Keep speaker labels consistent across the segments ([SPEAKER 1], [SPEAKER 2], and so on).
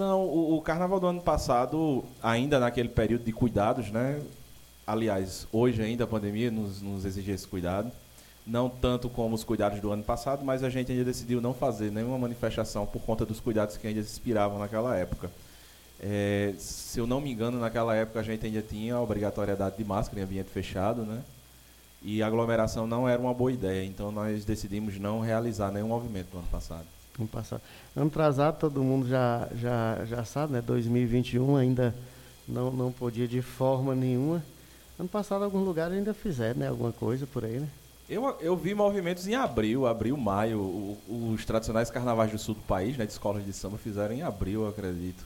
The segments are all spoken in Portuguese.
[SPEAKER 1] Não, o, o, carnaval do ano passado, ainda naquele período de cuidados, né? Aliás, hoje ainda a pandemia nos, nos exigia esse cuidado. Não tanto como os cuidados do ano passado, mas a gente ainda decidiu não fazer nenhuma manifestação por conta dos cuidados que ainda se inspiravam naquela época. É, se eu não me engano, naquela época a gente ainda tinha a obrigatoriedade de máscara em ambiente fechado, né? E aglomeração não era uma boa ideia, então nós decidimos não realizar nenhum movimento no ano passado.
[SPEAKER 2] Ano passado. Ano atrasado todo mundo já, já, já sabe, né? 2021 ainda não, não podia de forma nenhuma. Ano passado alguns lugares ainda fizeram, né? Alguma coisa por aí, né?
[SPEAKER 1] Eu, eu vi movimentos em abril, abril, maio. O, os tradicionais carnavais do sul do país, né? De escolas de samba, fizeram em abril, eu acredito.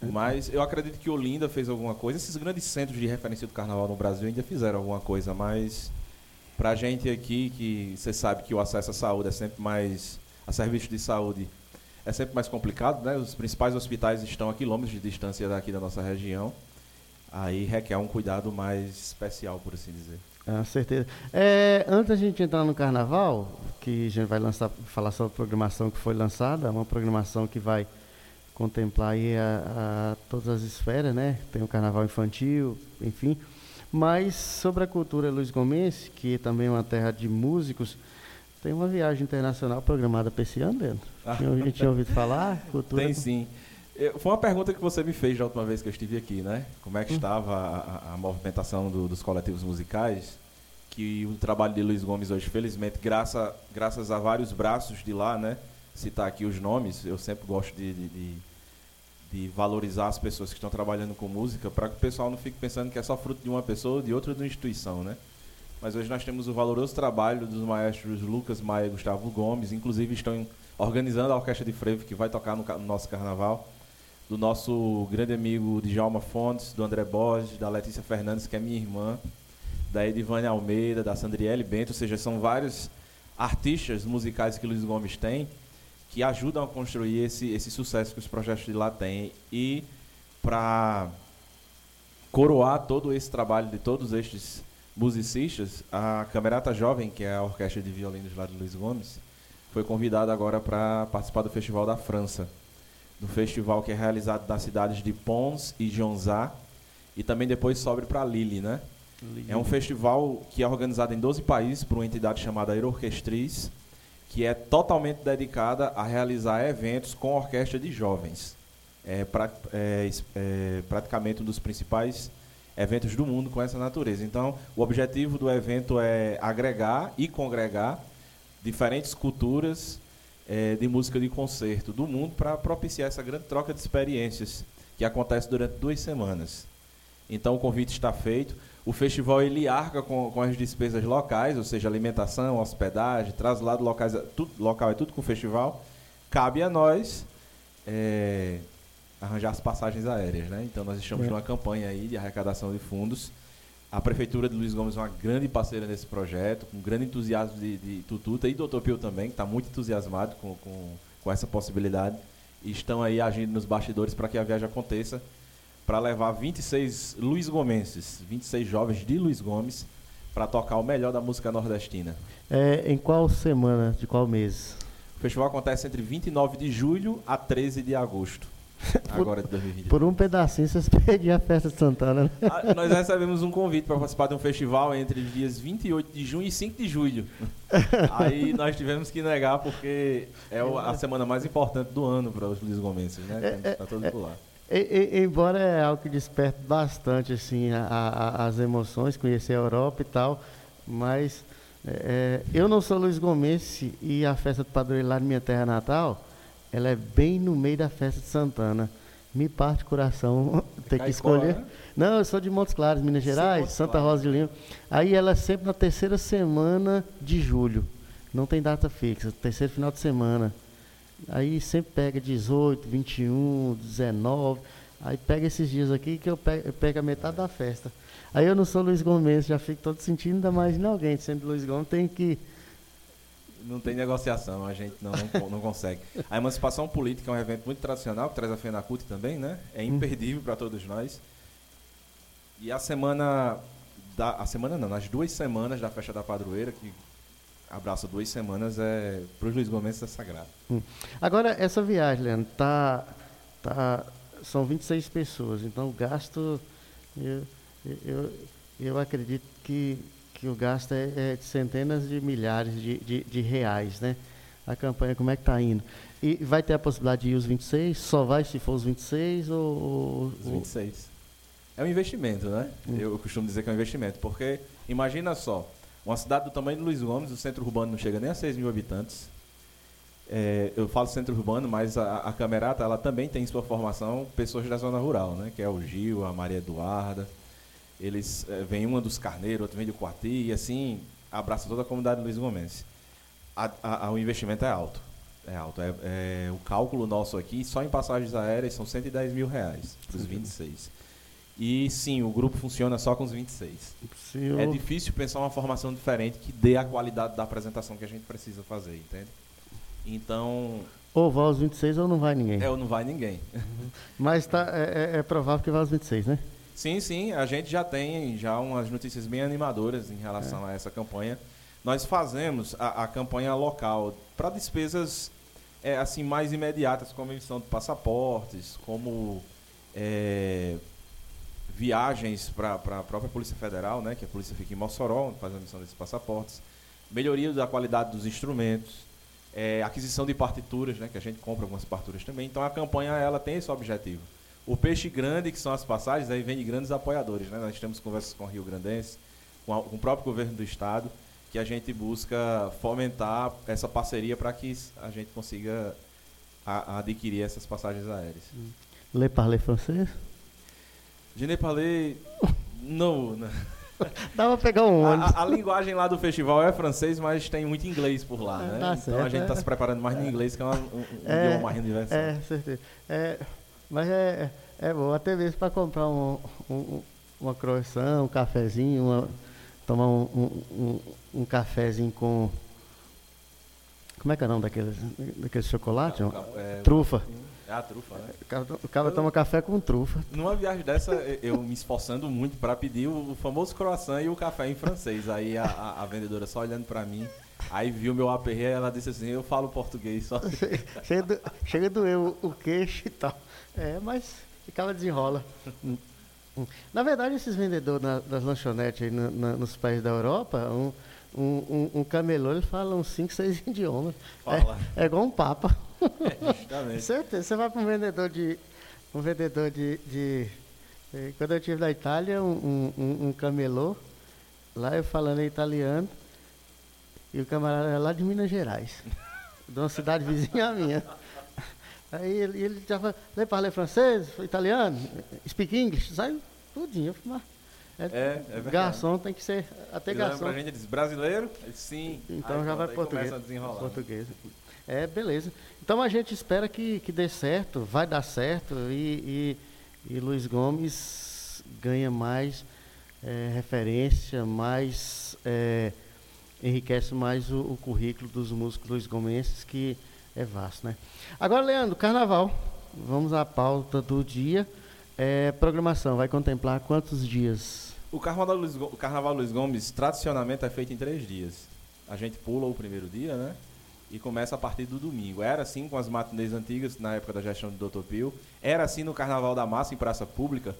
[SPEAKER 1] Mas eu acredito que Olinda fez alguma coisa. Esses grandes centros de referência do carnaval no Brasil ainda fizeram alguma coisa, mas pra gente aqui, que você sabe que o acesso à saúde é sempre mais. A serviços de saúde é sempre mais complicado, né? Os principais hospitais estão a quilômetros de distância daqui da nossa região. Aí requer um cuidado mais especial, por assim dizer.
[SPEAKER 2] Com certeza. É, antes da gente entrar no carnaval, que a gente vai lançar, falar sobre a programação que foi lançada, uma programação que vai contemplar aí a, a, todas as esferas, né? Tem o carnaval infantil, enfim. Mas sobre a cultura Luiz Gomes, que também é uma terra de músicos, tem uma viagem internacional programada para esse ano, dentro. Ah. Tinha, a gente tinha ouvido falar?
[SPEAKER 1] Cultura tem sim. Eu, foi uma pergunta que você me fez da última vez que eu estive aqui, né? Como é que hum. estava a, a movimentação do, dos coletivos musicais? Que o trabalho de Luiz Gomes hoje, felizmente, graças, graças a vários braços de lá, né? Citar aqui os nomes, eu sempre gosto de, de, de de valorizar as pessoas que estão trabalhando com música, para que o pessoal não fique pensando que é só fruto de uma pessoa ou de outra de uma instituição, né? Mas hoje nós temos o valoroso trabalho dos maestros Lucas Maia e Gustavo Gomes, inclusive estão organizando a orquestra de frevo que vai tocar no, no nosso carnaval, do nosso grande amigo Djalma Fontes, do André Borges, da Letícia Fernandes, que é minha irmã, da Edivânia Almeida, da Sandriele Bento, ou seja, são vários artistas musicais que Luiz Gomes tem, que ajudam a construir esse, esse sucesso que os projetos de lá têm. E para coroar todo esse trabalho de todos estes musicistas, a Camerata Jovem, que é a orquestra de violinos lá de Luiz Gomes, foi convidada agora para participar do Festival da França. Do festival que é realizado nas cidades de Pons e Jonzá, e também depois sobe para Lille, né? Lille. É um festival que é organizado em 12 países por uma entidade chamada Aerorquestriz, que é totalmente dedicada a realizar eventos com orquestra de jovens. É, pra, é, é, praticamente um dos principais eventos do mundo com essa natureza. Então, o objetivo do evento é agregar e congregar diferentes culturas é, de música de concerto do mundo para propiciar essa grande troca de experiências que acontece durante duas semanas. Então, o convite está feito. O festival ele arca com, com as despesas locais, ou seja, alimentação, hospedagem, traslado locais, tudo, local é tudo com o festival. Cabe a nós é, arranjar as passagens aéreas, né? Então nós estamos é. numa campanha aí de arrecadação de fundos. A prefeitura de Luiz Gomes é uma grande parceira nesse projeto, com grande entusiasmo de, de Tututa e Doutor Pio também, que está muito entusiasmado com, com, com essa possibilidade. E estão aí agindo nos bastidores para que a viagem aconteça para levar 26 Luiz Gomenses, 26 jovens de Luiz Gomes, para tocar o melhor da música nordestina.
[SPEAKER 2] É, em qual semana, de qual mês?
[SPEAKER 1] O festival acontece entre 29 de julho a 13 de agosto. Agora de 2020.
[SPEAKER 2] Por um pedacinho vocês perdiam a festa de Santana, né?
[SPEAKER 1] Ah, nós recebemos um convite para participar de um festival entre os dias 28 de junho e 5 de julho. Aí nós tivemos que negar porque é a semana mais importante do ano para os Luiz Gomenses, né? É, tá todo é, por lá.
[SPEAKER 2] E, e, embora é algo que desperta bastante assim a, a, as emoções, conhecer a Europa e tal, mas é, é eu não sou Luiz Gomes e a festa do padroeiro lá na minha terra natal, ela é bem no meio da festa de Santana. Me parte o coração ter que escolher. Né? Não, eu sou de Montes Claros, Minas Gerais, Sim, Santa Rosa de Lima. Aí ela é sempre na terceira semana de julho. Não tem data fixa, terceiro final de semana. Aí sempre pega 18, 21, 19. Aí pega esses dias aqui que eu pego, eu pego a metade da festa. Aí eu não sou Luiz Gomes, já fico todo sentindo, ainda mais em alguém. Sendo Luiz Gomes, tem que.
[SPEAKER 1] Não tem negociação, a gente não, não, não consegue. A emancipação política é um evento muito tradicional, que traz a FENACUT também, né? É hum. imperdível para todos nós. E a semana. Da, a semana não, nas duas semanas da festa da padroeira, que abraço duas semanas é para os Luiz Gomes é sagrado.
[SPEAKER 2] Hum. Agora essa viagem, Leandro, tá tá, são 26 pessoas, então o gasto, eu, eu, eu acredito que, que o gasto é, é de centenas de milhares de, de, de, reais, né? A campanha, como é que está indo? E vai ter a possibilidade de ir os 26? Só vai se for os 26 ou...
[SPEAKER 1] Os 26. É um investimento, né? Hum. Eu costumo dizer que é um investimento, porque imagina só, uma cidade do tamanho de Luiz Gomes, o centro urbano não chega nem a 6 mil habitantes, é, eu falo centro urbano, mas a, a Camerata ela também tem em sua formação pessoas da zona rural, né? Que é o Gil, a Maria Eduarda. Eles é, vem uma dos Carneiros, outro vem do Quarti e assim abraça toda a comunidade Luiz Gomes. A, a, o investimento é alto, é alto. É, é, o cálculo nosso aqui só em passagens aéreas são 110 mil reais para os 26. E sim, o grupo funciona só com os 26. Senhor. É difícil pensar uma formação diferente que dê a qualidade da apresentação que a gente precisa fazer, entende? Então.
[SPEAKER 2] Ou vai aos 26 ou não vai ninguém.
[SPEAKER 1] É, ou não vai ninguém.
[SPEAKER 2] Mas tá, é, é, é provável que vá aos 26, né?
[SPEAKER 1] Sim, sim. A gente já tem já umas notícias bem animadoras em relação é. a essa campanha. Nós fazemos a, a campanha local para despesas é, assim mais imediatas, como emissão de passaportes, como é, viagens para a própria Polícia Federal, né, que a polícia fica em Mossoró, faz a emissão desses passaportes, melhoria da qualidade dos instrumentos, é, aquisição de partituras, né, que a gente compra algumas partituras também. Então a campanha ela tem esse objetivo. O peixe grande, que são as passagens, aí vem de grandes apoiadores. Né? Nós temos conversas com o Rio Grandense, com, a, com o próprio governo do estado, que a gente busca fomentar essa parceria para que a gente consiga a, a adquirir essas passagens aéreas.
[SPEAKER 2] Le parler français?
[SPEAKER 1] Je ne parler... não.
[SPEAKER 2] Dá pra pegar um ônibus.
[SPEAKER 1] A, a, linguagem lá do festival é francês, mas tem muito inglês por lá, né? Tá então certo, a gente está é. se preparando mais no inglês, que é um, um é, idioma mais universal.
[SPEAKER 2] É, certeza. É, mas é, é bom, até mesmo para comprar um, um, uma croissant, um cafezinho, uma, tomar um, um, um, cafezinho com. Como é que é o nome daquele, daquele chocolate? É, trufa.
[SPEAKER 1] É a trufa, né?
[SPEAKER 2] O cara, toma café com trufa.
[SPEAKER 1] Numa viagem dessa, eu me esforçando muito para pedir o famoso croissant e o café em francês. Aí a, a, a vendedora só olhando para mim, aí viu meu aperreio ela disse assim, eu falo português só.
[SPEAKER 2] Chega, do, chega a doer o, o queixo e tal. É, mas ficava desenrola. Na verdade, esses vendedores na, das lanchonetes aí na, na, nos países da Europa, um, um, um, um camelô, ele fala uns 5, 6 idiomas. Fala. É, é igual um papa. É, justamente. Certeza. Você vai para um vendedor de. Um vendedor de, de. Eh, quando eu estive na Itália, um, um, um camelô, lá eu falando italiano, e o camarada era lá de Minas Gerais, de uma cidade vizinha minha. Aí ele, ele já falou, parle francês, italiano, speak English, sai tudinho.
[SPEAKER 1] É, é, é
[SPEAKER 2] garçom tem que ser até ele garçom.
[SPEAKER 1] Pra gente, ele diz brasileiro? Sim.
[SPEAKER 2] Então aí, já vai português. Português. É, beleza. Então a gente espera que, que dê certo, vai dar certo e, e, e Luiz Gomes ganha mais é, referência, mais é, enriquece mais o, o, currículo dos músicos Luiz Gomenses, que é vasto, né? Agora, Leandro, carnaval. Vamos à pauta do dia. É, programação vai contemplar quantos dias?
[SPEAKER 1] O Carnaval, Luiz, o Carnaval Luiz Gomes tradicionalmente é feito em três dias. A gente pula o primeiro dia, né? e começa a partir do domingo. Era assim com as matinês antigas, na época da gestão do Dr. Pio. Era assim no Carnaval da Massa, em Praça Pública.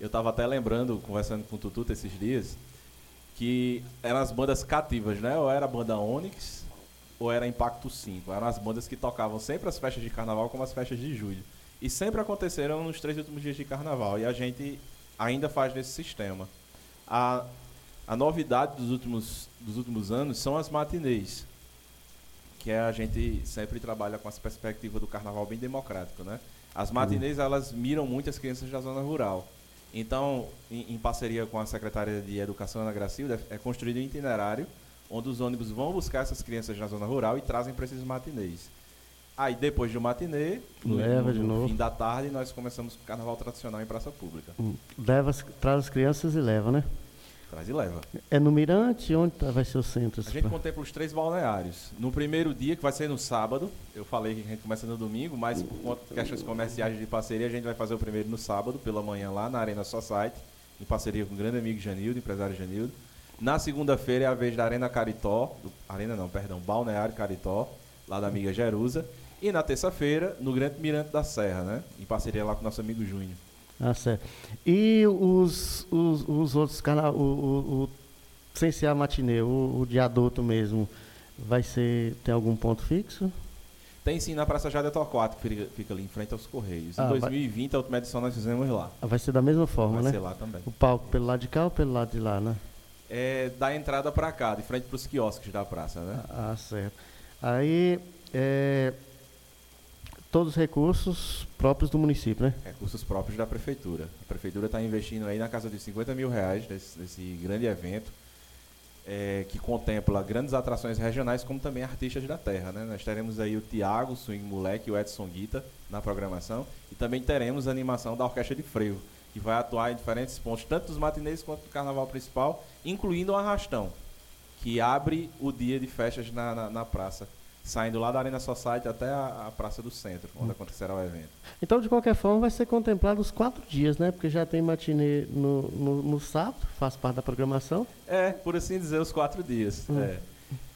[SPEAKER 1] Eu estava até lembrando, conversando com o Tututa esses dias, que eram as bandas cativas, né? Ou era a banda Onyx, ou era Impacto 5. Eram as bandas que tocavam sempre as festas de Carnaval como as festas de julho. E sempre aconteceram nos três últimos dias de Carnaval. E a gente ainda faz nesse sistema. A, a novidade dos últimos, dos últimos anos são as matinês que é a gente sempre trabalha com essa perspectiva do carnaval bem democrático, né? As matinês, uhum. elas miram muito as crianças da zona rural. Então, em, em parceria com a Secretaria de Educação, Ana Gracilda, é construído um itinerário onde os ônibus vão buscar essas crianças na zona rural e trazem para esses matinês. Aí, depois do matinê,
[SPEAKER 2] leva
[SPEAKER 1] no,
[SPEAKER 2] de novo.
[SPEAKER 1] fim da tarde, nós começamos com o carnaval tradicional em praça pública.
[SPEAKER 2] Hum. Leva, traz as crianças e leva, né?
[SPEAKER 1] Traz e leva.
[SPEAKER 2] É no Mirante? Onde tá, vai ser o centro?
[SPEAKER 1] A gente contempla os três balneários. No primeiro dia, que vai ser no sábado, eu falei que a gente começa no domingo, mas por conta de questões comerciais de parceria, a gente vai fazer o primeiro no sábado, pela manhã, lá na Arena Society, em parceria com o grande amigo Janildo, empresário Janildo. Na segunda-feira é a vez da Arena Caritó, do, Arena não, perdão, Balneário Caritó, lá da amiga Jerusa. E na terça-feira, no Grande Mirante da Serra, né? Em parceria lá com o nosso amigo Júnior.
[SPEAKER 2] Ah, certo. E os, os, os outros canais, o, o, o, sem ser a matinê, o, o de adulto mesmo, vai ser, tem algum ponto fixo?
[SPEAKER 1] Tem sim na Praça Jade Torquato, que fica, fica, ali em frente aos Correios. Ah, em 2020, vai... a última edição nós fizemos lá.
[SPEAKER 2] Ah, vai ser da mesma forma,
[SPEAKER 1] vai
[SPEAKER 2] né?
[SPEAKER 1] Vai ser lá também.
[SPEAKER 2] O palco pelo lado de cá ou pelo lado de lá, né?
[SPEAKER 1] É da entrada para cá, de frente para os quiosques da praça, né?
[SPEAKER 2] Ah, certo. Aí, é, todos os recursos próprios do município, né?
[SPEAKER 1] Recursos próprios da prefeitura. A prefeitura está investindo aí na casa de 50 mil reais nesse, nesse grande evento, é, que contempla grandes atrações regionais, como também artistas da terra. Né? Nós teremos aí o Tiago, Swing Moleque e o Edson Guita na programação, e também teremos a animação da Orquestra de Freio, que vai atuar em diferentes pontos, tanto dos matinês quanto do carnaval principal, incluindo o Arrastão, que abre o dia de festas na, na, na praça saindo lá da Arena Society até a, a Praça do Centro, onde hum. acontecerá o evento.
[SPEAKER 2] Então, de qualquer forma, vai ser contemplado os quatro dias, né? Porque já tem matinê no, no, no sábado, faz parte da programação.
[SPEAKER 1] É, por assim dizer, os quatro dias. Hum. É.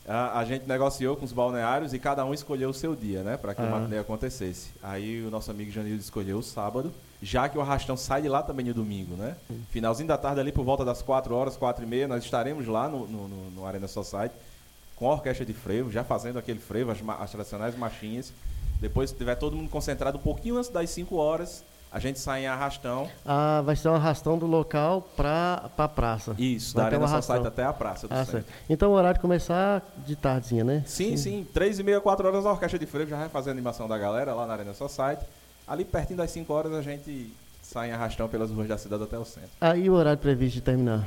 [SPEAKER 1] A, a, gente negociou com os balneários e cada um escolheu o seu dia, né? Para que ah. o matinê acontecesse. Aí o nosso amigo Janildo escolheu o sábado, já que o arrastão sai de lá também no domingo, né? Finalzinho da tarde ali, por volta das quatro horas, quatro e meia, nós estaremos lá no, no, no, Arena Society com a orquestra de frevo, já fazendo aquele frevo, as, as tradicionais marchinhas. Depois, se tiver todo mundo concentrado um pouquinho antes das 5 horas, a gente sai em arrastão.
[SPEAKER 2] Ah, vai ser um arrastão do local para a praça.
[SPEAKER 1] Isso, vai da Arena um Society até a praça do ah, centro. Certo.
[SPEAKER 2] Então o horário de começar de tardezinha, né?
[SPEAKER 1] Sim, sim. sim. Três e meia, quatro horas a orquestra de frevo já vai fazer a animação da galera lá na Arena Society. Ali pertinho das 5 horas a gente sai em arrastão pelas ruas da cidade até o centro.
[SPEAKER 2] Aí o horário previsto de terminar?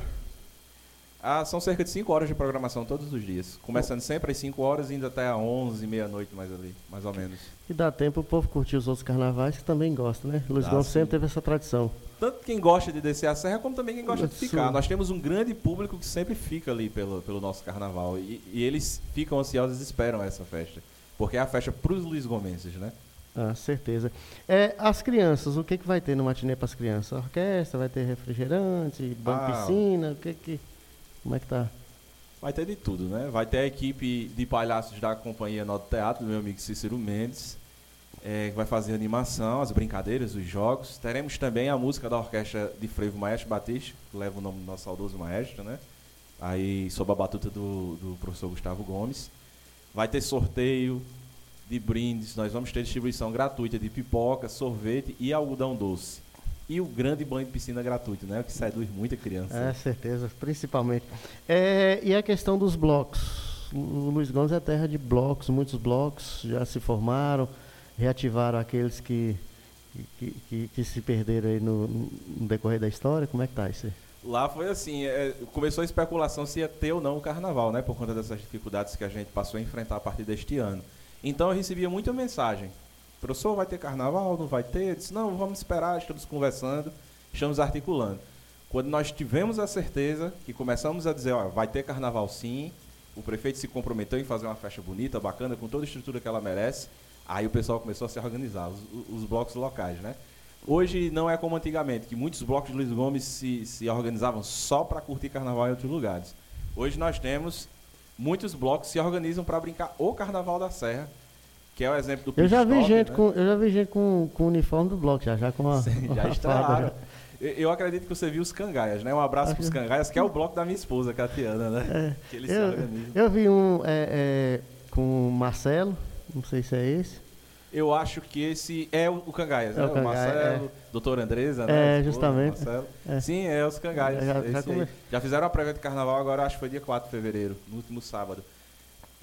[SPEAKER 1] Ah, são cerca de 5 horas de programação todos os dias. Começando sempre às 5 horas e indo até às 11, meia-noite mais ali, mais ou menos.
[SPEAKER 2] E dá tempo o povo curtir os outros carnavais que também gosta, né? Luiz Gomes sempre teve essa tradição.
[SPEAKER 1] Tanto quem gosta de descer a serra, como também quem gosta de ficar. Nós temos um grande público que sempre fica ali pelo, pelo nosso carnaval. E, e eles ficam ansiosos e esperam essa festa. Porque é a festa para os Luiz Gomenses, né?
[SPEAKER 2] Ah, certeza. É, as crianças, o que, que vai ter no matinê para as crianças? orquestra, vai ter refrigerante, banho ah, piscina, o que que... Como é que tá?
[SPEAKER 1] Vai ter de tudo, né? Vai ter a equipe de palhaços da Companhia Nodo Teatro, do meu amigo Cícero Mendes, é, que vai fazer animação, as brincadeiras, os jogos. Teremos também a música da orquestra de frevo Maestro Batista, que leva o nome do nosso saudoso maestro, né? Aí, sob a batuta do, do professor Gustavo Gomes. Vai ter sorteio de brindes, nós vamos ter distribuição gratuita de pipoca, sorvete e algodão doce e o grande banho de piscina gratuito, né? Que seduz muita criança.
[SPEAKER 2] É, certeza, principalmente. É, e a questão dos blocos. O Luiz Gomes é terra de blocos, muitos blocos já se formaram, reativaram aqueles que, que, que, que se perderam aí no, no, decorrer da história. Como é que tá isso aí?
[SPEAKER 1] Lá foi assim, é, começou a especulação se ia ter ou não o carnaval, né? Por conta dessas dificuldades que a gente passou a enfrentar a partir deste ano. Então eu recebia muita mensagem professor, vai ter carnaval? Não vai ter? Eu disse, não, vamos esperar, estamos conversando, estamos articulando. Quando nós tivemos a certeza que começamos a dizer, ó, vai ter carnaval sim, o prefeito se comprometeu em fazer uma festa bonita, bacana, com toda a estrutura que ela merece, aí o pessoal começou a se organizar, os, os blocos locais, né? Hoje não é como antigamente, que muitos blocos de Luiz Gomes se, se organizavam só para curtir carnaval em outros lugares. Hoje nós temos muitos blocos se organizam para brincar o Carnaval da Serra, que é o exemplo do
[SPEAKER 2] eu já vi gente né? com Eu já vi gente com, com o uniforme do bloco, já, já com a.
[SPEAKER 1] Sim, já estrearam. Eu acredito que você viu os cangaias, né? Um abraço para os cangaias, que é o bloco da minha esposa, Catiana, né?
[SPEAKER 2] É, que eles eu, se organizam. Eu vi um é, é, com o Marcelo, não sei se é esse.
[SPEAKER 1] Eu acho que esse é o, Cangaias, é né? O, Marcelo, é. doutor Andresa,
[SPEAKER 2] né? É, justamente.
[SPEAKER 1] É. Sim, é os Cangaias. Já, já, já, fizeram a prévia de carnaval agora, acho que foi dia 4 de fevereiro, no último sábado.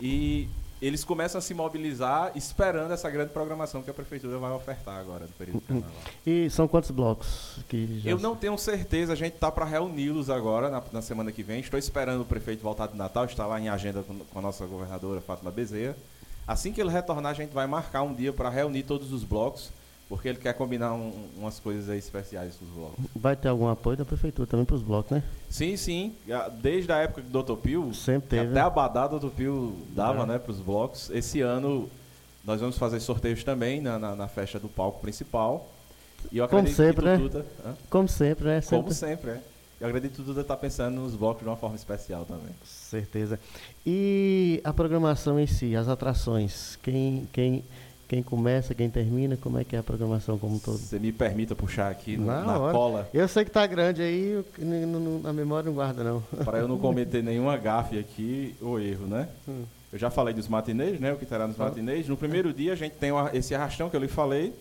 [SPEAKER 1] E eles começam a se mobilizar esperando essa grande programação que a prefeitura vai ofertar agora no período de carnaval.
[SPEAKER 2] E são quantos blocos? que
[SPEAKER 1] Eu não tenho certeza, a gente está para reuni-los agora na, na, semana que vem. Estou esperando o prefeito voltar de Natal, está lá em agenda com, com a nossa governadora Fátima Bezerra. Assim que ele retornar, a gente vai marcar um dia para reunir todos os blocos porque ele quer combinar um, umas coisas especiais com os blocos.
[SPEAKER 2] Vai ter algum apoio da prefeitura também para os blocos, né?
[SPEAKER 1] Sim, sim. Desde a época do Dr. Pio,
[SPEAKER 2] Sempre teve.
[SPEAKER 1] até né? a Badada do. Pio dava é. né, para os blocos. Esse ano nós vamos fazer sorteios também na, na, na festa do palco principal.
[SPEAKER 2] E eu Como sempre, que né? Como sempre, né?
[SPEAKER 1] Sempre. Como sempre, é. Eu acredito que Duda está pensando nos blocos de uma forma especial também.
[SPEAKER 2] Certeza. E a programação em si, as atrações, quem, quem quem começa, quem termina, como é que é a programação como um todo?
[SPEAKER 1] Você me permita puxar aqui no,
[SPEAKER 2] Na
[SPEAKER 1] na cola,
[SPEAKER 2] Eu sei que tá grande aí, eu- n- n- n- a memória não guarda não.
[SPEAKER 1] para eu não cometer nenhuma gafe aqui ou erro, né?
[SPEAKER 2] Hum.
[SPEAKER 1] Eu já falei dos matinês, né? O que terá nos matinês. No primeiro dia a gente tem esse arrastão que eu lhe falei,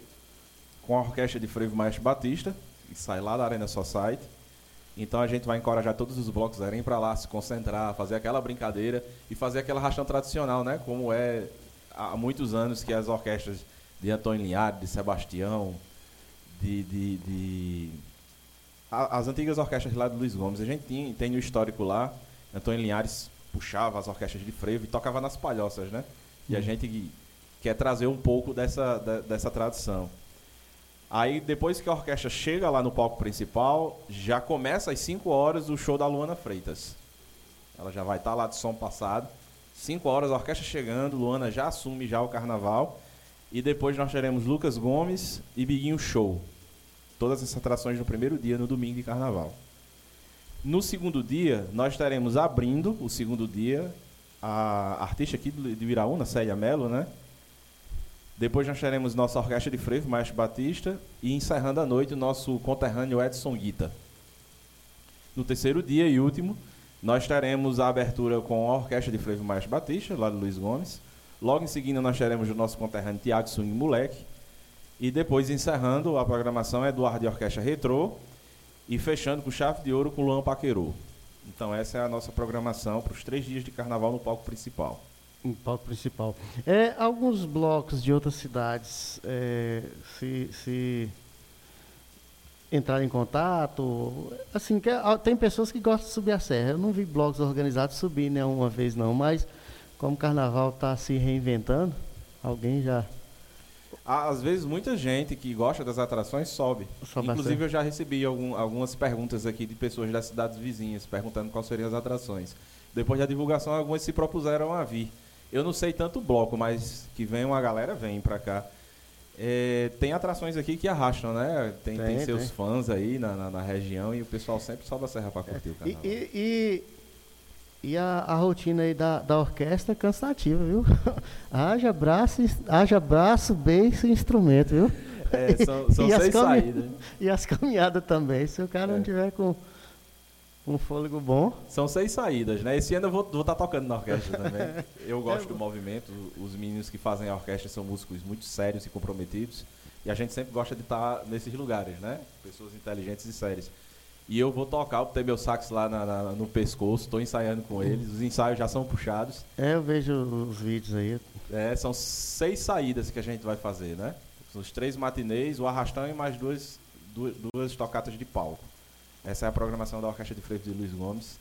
[SPEAKER 1] com a orquestra de frevo Maestro Batista, que sai lá da Arena Society. Então a gente vai encorajar todos os blocos a irem para lá, se concentrar, fazer aquela brincadeira e fazer aquela arrastão tradicional, né? Como é há muitos anos que as orquestras de Antônio Linhares, de Sebastião, de, de, de- as antigas orquestras lá de Luiz Gomes. A gente tinha, tem no histórico lá, Antônio Linhares puxava as orquestras de frevo e tocava nas palhoças, né? E a gente quer trazer um pouco dessa, da- dessa tradição. Aí, depois que a orquestra chega lá no palco principal, já começa às 5 horas o show da Luana Freitas. Ela já vai estar lá de som passado. 5 horas, a orquestra chegando, Luana já assume já o carnaval. E depois nós teremos Lucas Gomes e Biguinho Show. Todas essas atrações no primeiro dia, no domingo de carnaval. No segundo dia, nós teremos abrindo o segundo dia a artista aqui de de Iraúna, Célia Mello, né? Depois nós teremos nossa orquestra de frevo, Maestro Batista, e encerrando a noite o nosso conterrâneo Edson Guita. No terceiro dia e último, nós teremos a abertura com a orquestra de frevo Maestro Batista, lá de Luiz Gomes. Logo em seguida nós teremos o nosso conterrâneo Tiago Swing Moleque. E depois encerrando a programação Eduardo de Orquestra Retrô e fechando com chave de ouro com Luan Paquerô. Então essa é a nossa programação para os três dias de carnaval no palco principal.
[SPEAKER 2] No palco principal. É, alguns blocos de outras cidades, é, se, se entrar em contato, assim, que, ah, tem pessoas que gostam de subir a serra. Eu não vi blocos organizados subir nenhuma vez não, mas como o carnaval está se reinventando, alguém já
[SPEAKER 1] Às vezes muita gente que gosta das atrações sobe.
[SPEAKER 2] Sobe
[SPEAKER 1] Inclusive eu já recebi algum- algumas perguntas aqui de pessoas das cidades vizinhas perguntando quais seriam as atrações. Depois da divulgação, algumas se propuseram a vir. Eu não sei tanto o bloco, mas que vem uma galera, vem pra cá. É, tem atrações aqui que arrastam, né? Tem, tem
[SPEAKER 2] Tem,
[SPEAKER 1] seus
[SPEAKER 2] tem.
[SPEAKER 1] fãs aí na, na- na região e o pessoal sempre sobe a serra pra curtir o
[SPEAKER 2] E,
[SPEAKER 1] carnaval.
[SPEAKER 2] e, e, e a, a rotina aí da, da orquestra é cansativa, viu? haja braço, haja braço, beijo e instrumento, viu?
[SPEAKER 1] É, são são
[SPEAKER 2] E
[SPEAKER 1] seis saídas.
[SPEAKER 2] E as caminhadas também. Se o cara
[SPEAKER 1] É.
[SPEAKER 2] não tiver com um fôlego bom.
[SPEAKER 1] São seis saídas, né? Esse ano eu vou estar tocando na orquestra também. Eu gosto do movimento. Os meninos que fazem a orquestra são músicos muito sérios e comprometidos. E a gente sempre gosta de estar nesses lugares, né? Pessoas inteligentes e sérias. E eu vou tocar, eu botei meu sax lá na- na- no pescoço, estou ensaiando com eles. Os ensaios já são puxados.
[SPEAKER 2] É, eu vejo os vídeos aí.
[SPEAKER 1] É, são seis saídas que a gente vai fazer, né? São os três matinês, o arrastão e mais duas, duas, duas tocatas de palco. Essa é a programação da Orquestra de Frevo de Luiz Gomes,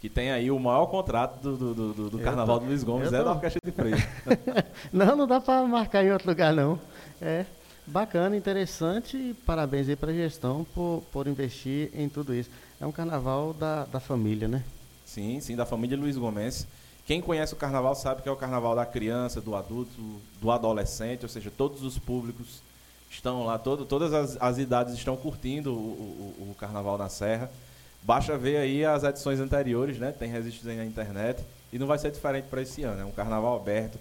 [SPEAKER 1] que tem aí o maior contrato do, do, do- do- do Carnaval
[SPEAKER 2] tô-
[SPEAKER 1] de Luiz Gomes, é
[SPEAKER 2] tô-
[SPEAKER 1] da Orquestra de Frevo.
[SPEAKER 2] Não, não dá para marcar em outro lugar, não. É bacana, interessante e parabéns aí para a gestão por, por investir em tudo isso. É um carnaval da, da família, né?
[SPEAKER 1] sim, sim, da família Luiz Gomes. Quem conhece o carnaval sabe que é o carnaval da criança, do adulto, do adolescente, ou seja, todos os públicos estão lá, todo, todas as, as idades estão curtindo o, o- o carnaval na Serra. Basta ver aí as edições anteriores, né? Tem registros aí na internet. E não vai ser diferente para esse ano. É um carnaval aberto.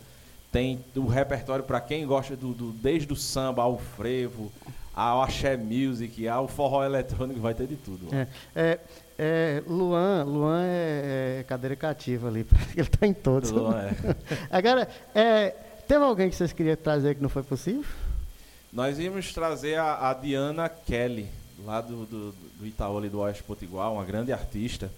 [SPEAKER 1] Tem o repertório para quem gosta do, do- desde o samba ao frevo, ao axé music, ao forró eletrônico, vai ter de tudo.
[SPEAKER 2] É, é, é, Luan, Luan é, é cadeira cativa ali, ele está em todos.
[SPEAKER 1] Tudo, é.
[SPEAKER 2] Agora, é, teve alguém que vocês queriam trazer que não foi possível?
[SPEAKER 1] Nós íamos trazer a, a Diana Kelly, lá do, do, do Itaú ali do Oeste Potiguar, uma grande artista,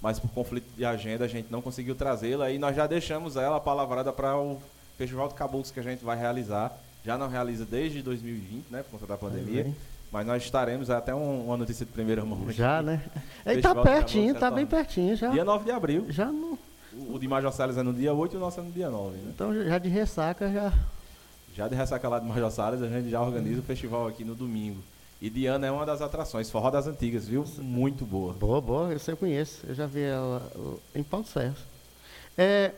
[SPEAKER 1] mas por conflito de agenda a gente não conseguiu trazê-la e nós já deixamos ela palavrada para o Festival de Caboclos que a gente vai realizar. Já não realiza desde 2020, né, por conta da pandemia, mas nós estaremos é até um- uma notícia de primeira mão. aqui.
[SPEAKER 2] Já, né? Ele tá
[SPEAKER 1] de
[SPEAKER 2] pertinho,
[SPEAKER 1] Caboclos
[SPEAKER 2] tá bem pertinho já.
[SPEAKER 1] Dia 9 de abril.
[SPEAKER 2] Já não.
[SPEAKER 1] O, o de Major Salles é no dia 8 e o nosso é no dia 9, né?
[SPEAKER 2] Então já de ressaca já.
[SPEAKER 1] Já de ressaca lá de Major Salles, a gente já organiza o festival aqui no domingo. E Diana é uma das atrações, forró das antigas, viu? Muito boa.
[SPEAKER 2] Boa, boa, eu sei, conheço. Eu já vi ela em Paulo Ferros. É,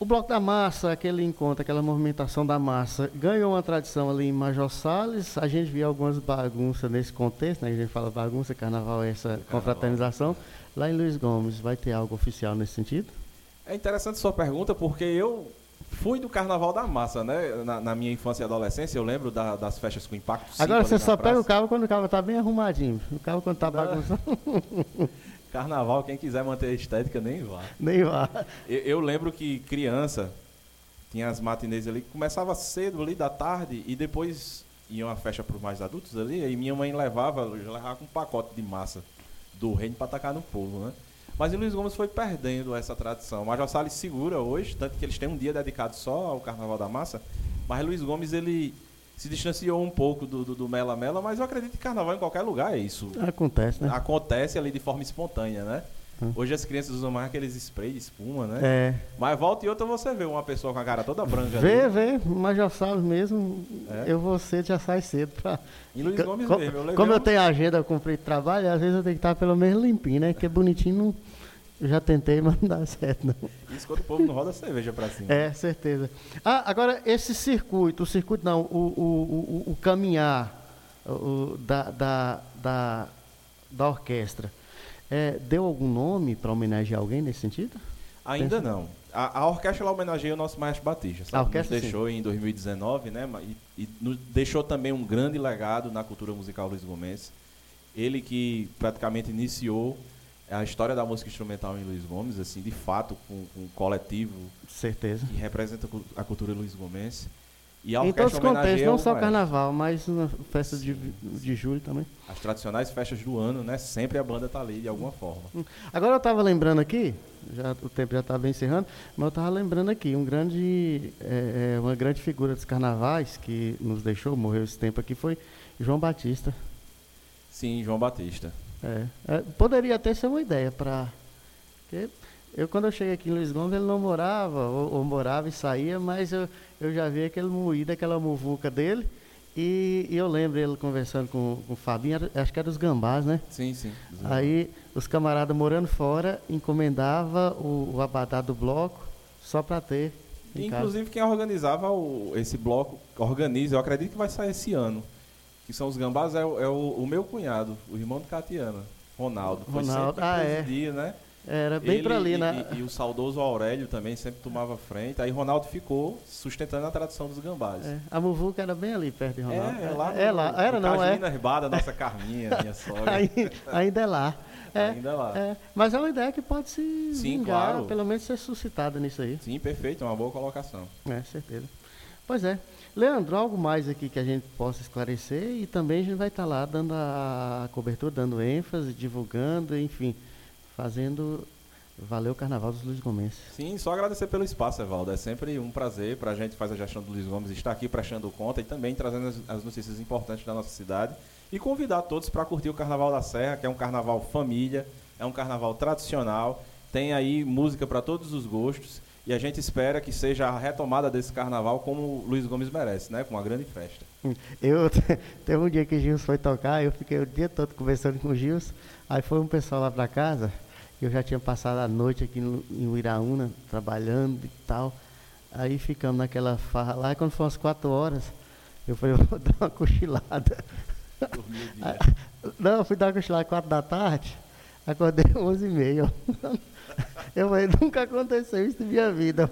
[SPEAKER 2] o Bloco da Massa, aquele encontro, aquela movimentação da massa, ganhou uma tradição ali em Major Salles. A gente viu algumas bagunças nesse contexto, né? A gente fala bagunça, carnaval, essa confraternização. Lá em Luiz Gomes, vai ter algo oficial nesse sentido?
[SPEAKER 1] É interessante sua pergunta, porque eu Fui do Carnaval da Massa, né? Na, na minha infância e adolescência, eu lembro da- das festas com impacto.
[SPEAKER 2] Agora você só pega o carro quando o carro tá bem arrumadinho. O carro quando tá bagunçado,
[SPEAKER 1] Carnaval, quem quiser manter a estética, nem vá.
[SPEAKER 2] nem vá.
[SPEAKER 1] Eu, eu lembro que criança tinha as matinês ali começava cedo ali da tarde e depois ia uma festa para os mais adultos ali e minha mãe levava, eu levava com um pacote de massa do reino para tacar no povo, né? Mas o Luiz Gomes foi perdendo essa tradição. O Major Salles segura hoje, tanto que eles têm um dia dedicado só ao Carnaval da Massa, mas Luiz Gomes ele se distanciou um pouco do, do, do Mela Mela, mas eu acredito que carnaval em qualquer lugar é isso
[SPEAKER 2] Acontece, né?
[SPEAKER 1] acontece ali de forma espontânea, né?
[SPEAKER 2] Hum.
[SPEAKER 1] Hoje as crianças usam mais aqueles spray de espuma, né?
[SPEAKER 2] É.
[SPEAKER 1] Mas volta e outra você vê uma pessoa com a cara toda branca
[SPEAKER 2] Vê,
[SPEAKER 1] ali.
[SPEAKER 2] vê, mas já sabe mesmo,
[SPEAKER 1] É.
[SPEAKER 2] eu vou cedo, já sai cedo pra.
[SPEAKER 1] E Luiz Gomes
[SPEAKER 2] Co-
[SPEAKER 1] mesmo. Eu
[SPEAKER 2] Como eu
[SPEAKER 1] um-
[SPEAKER 2] tenho agenda, eu cumpri trabalho, às vezes eu tenho que estar pelo menos limpinho, né? Porque bonitinho não. Eu já tentei, mas não dá certo, não.
[SPEAKER 1] Isso quando o povo não roda cerveja pra cima.
[SPEAKER 2] É, certeza. Ah, agora esse circuito, o circuito não, o, o, o, o caminhar o- da, da, da, da orquestra, é, deu algum nome para homenagear alguém nesse sentido?
[SPEAKER 1] Ainda não. A, a orquestra ela homenageia o nosso maestro Batista. Sabe?
[SPEAKER 2] A orquestra,
[SPEAKER 1] nos deixou em 2019, né? E, e nos deixou também um grande legado na cultura musical Luiz Gomes. Ele que praticamente iniciou a história da música instrumental em Luiz Gomes, assim, de fato, com, com um coletivo
[SPEAKER 2] Certeza.
[SPEAKER 1] que representa a cultura Luiz Gomes. E a
[SPEAKER 2] Em todos os contextos,
[SPEAKER 1] homenageia
[SPEAKER 2] não
[SPEAKER 1] o
[SPEAKER 2] só
[SPEAKER 1] maestro.
[SPEAKER 2] carnaval, mas na festa de, de julho também.
[SPEAKER 1] As tradicionais festas do ano, né? Sempre a banda tá ali de alguma forma.
[SPEAKER 2] Agora eu estava lembrando aqui, já, o tempo já está bem encerrando, mas eu estava lembrando aqui, um grande, é, é, uma grande figura dos carnavais que nos deixou, morreu esse tempo aqui, foi João Batista.
[SPEAKER 1] Sim, João Batista.
[SPEAKER 2] É, é, poderia até ser uma ideia para. Eu, quando eu cheguei aqui em Luiz Gomes, ele não morava, ou, ou morava e saía, mas eu, eu já vi aquele moído, aquela muvuca dele. E, e eu lembro ele conversando com, com o Fabinho, era- acho que era os gambás, né?
[SPEAKER 1] Sim, sim.
[SPEAKER 2] Aí os camaradas morando fora encomendava o, o abadá do bloco só para ter em casa.
[SPEAKER 1] Inclusive quem organizava o- esse bloco, organiza, eu acredito que vai sair esse ano. Que são os gambás, é, o, é o- o meu cunhado, o irmão de Catiana, Ronaldo. Foi
[SPEAKER 2] Ronaldo, ah,
[SPEAKER 1] que
[SPEAKER 2] é.
[SPEAKER 1] presidia, né?
[SPEAKER 2] Era bem para ali,
[SPEAKER 1] e,
[SPEAKER 2] né?
[SPEAKER 1] E, e o saudoso Aurélio também sempre tomava frente. Aí Ronaldo ficou sustentando a tradição dos gambás.
[SPEAKER 2] É, a muvuca era bem ali perto de Ronaldo.
[SPEAKER 1] É, é lá,
[SPEAKER 2] é
[SPEAKER 1] no-
[SPEAKER 2] lá. Era
[SPEAKER 1] no
[SPEAKER 2] não, é.
[SPEAKER 1] Ribada, nossa Carminha, minha sogra.
[SPEAKER 2] Ai- ainda é lá. É,
[SPEAKER 1] Ainda lá.
[SPEAKER 2] é, mas é uma ideia que pode se
[SPEAKER 1] Sim,
[SPEAKER 2] vingar,
[SPEAKER 1] claro.
[SPEAKER 2] pelo menos ser suscitada nisso aí.
[SPEAKER 1] Sim, perfeito, é uma boa colocação.
[SPEAKER 2] É, certeza. Pois é. Leandro, algo mais aqui que a gente possa esclarecer e também a gente vai estar lá dando a cobertura, dando ênfase, divulgando, enfim, fazendo valer o Carnaval dos Luiz Gomes.
[SPEAKER 1] Sim, só agradecer pelo espaço, Evaldo. É sempre um prazer para a gente que faz a gestão do Luiz Gomes estar aqui prestando conta e também trazendo as, as notícias importantes da nossa cidade. E convidar todos para curtir o Carnaval da Serra, que é um carnaval família, é um carnaval tradicional, tem aí música para todos os gostos. E a gente espera que seja a retomada desse carnaval como o Luiz Gomes merece, né? Com uma grande festa.
[SPEAKER 2] Eu teve um dia que o Gilson foi tocar, eu fiquei o dia todo conversando com o Gilson, aí foi um pessoal lá para casa, eu já tinha passado a noite aqui no, em Uiraúna, trabalhando e tal. Aí ficamos naquela farra lá, e quando foram as quatro horas, eu falei, vou dar uma cochilada. Não, fui dar uma cochilada às quatro da tarde, acordei às onze e meia. Eu falei, nunca aconteceu isso na minha vida.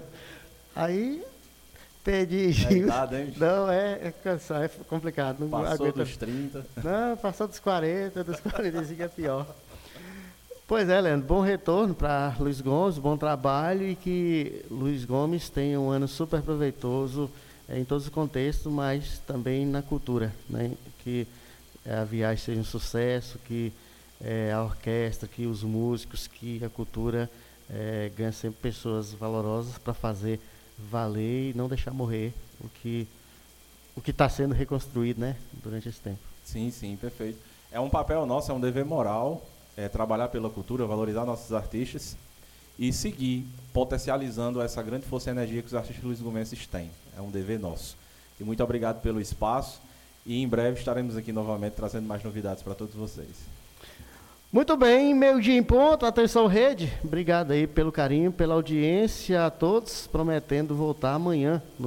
[SPEAKER 2] Aí perdi
[SPEAKER 1] É idade, hein?
[SPEAKER 2] Não, é, é é complicado. Não
[SPEAKER 1] Passou
[SPEAKER 2] aguenta.
[SPEAKER 1] dos 30.
[SPEAKER 2] Não, passou dos 40, dos 45 é pior. Pois é, Leandro, bom retorno para Luiz Gomes, bom trabalho e que Luiz Gomes tenha um ano super proveitoso eh, em todos os contextos, mas também na cultura, né? Que eh, a viagem seja um sucesso, que eh, a orquestra, que os músicos, que a cultura eh, ganhe sempre pessoas valorosas para fazer valer e não deixar morrer o que o que está sendo reconstruído, né, durante esse tempo.
[SPEAKER 1] Sim, sim, perfeito. É um papel nosso, é um dever moral, é trabalhar pela cultura, valorizar nossos artistas e seguir potencializando essa grande força e energia que os artistas Luiz Gomes têm. É um dever nosso. E muito obrigado pelo espaço e em breve estaremos aqui novamente trazendo mais novidades para todos vocês.
[SPEAKER 2] Muito bem, meio dia em ponto, atenção rede. Obrigado aí pelo carinho, pela audiência a todos, prometendo voltar amanhã no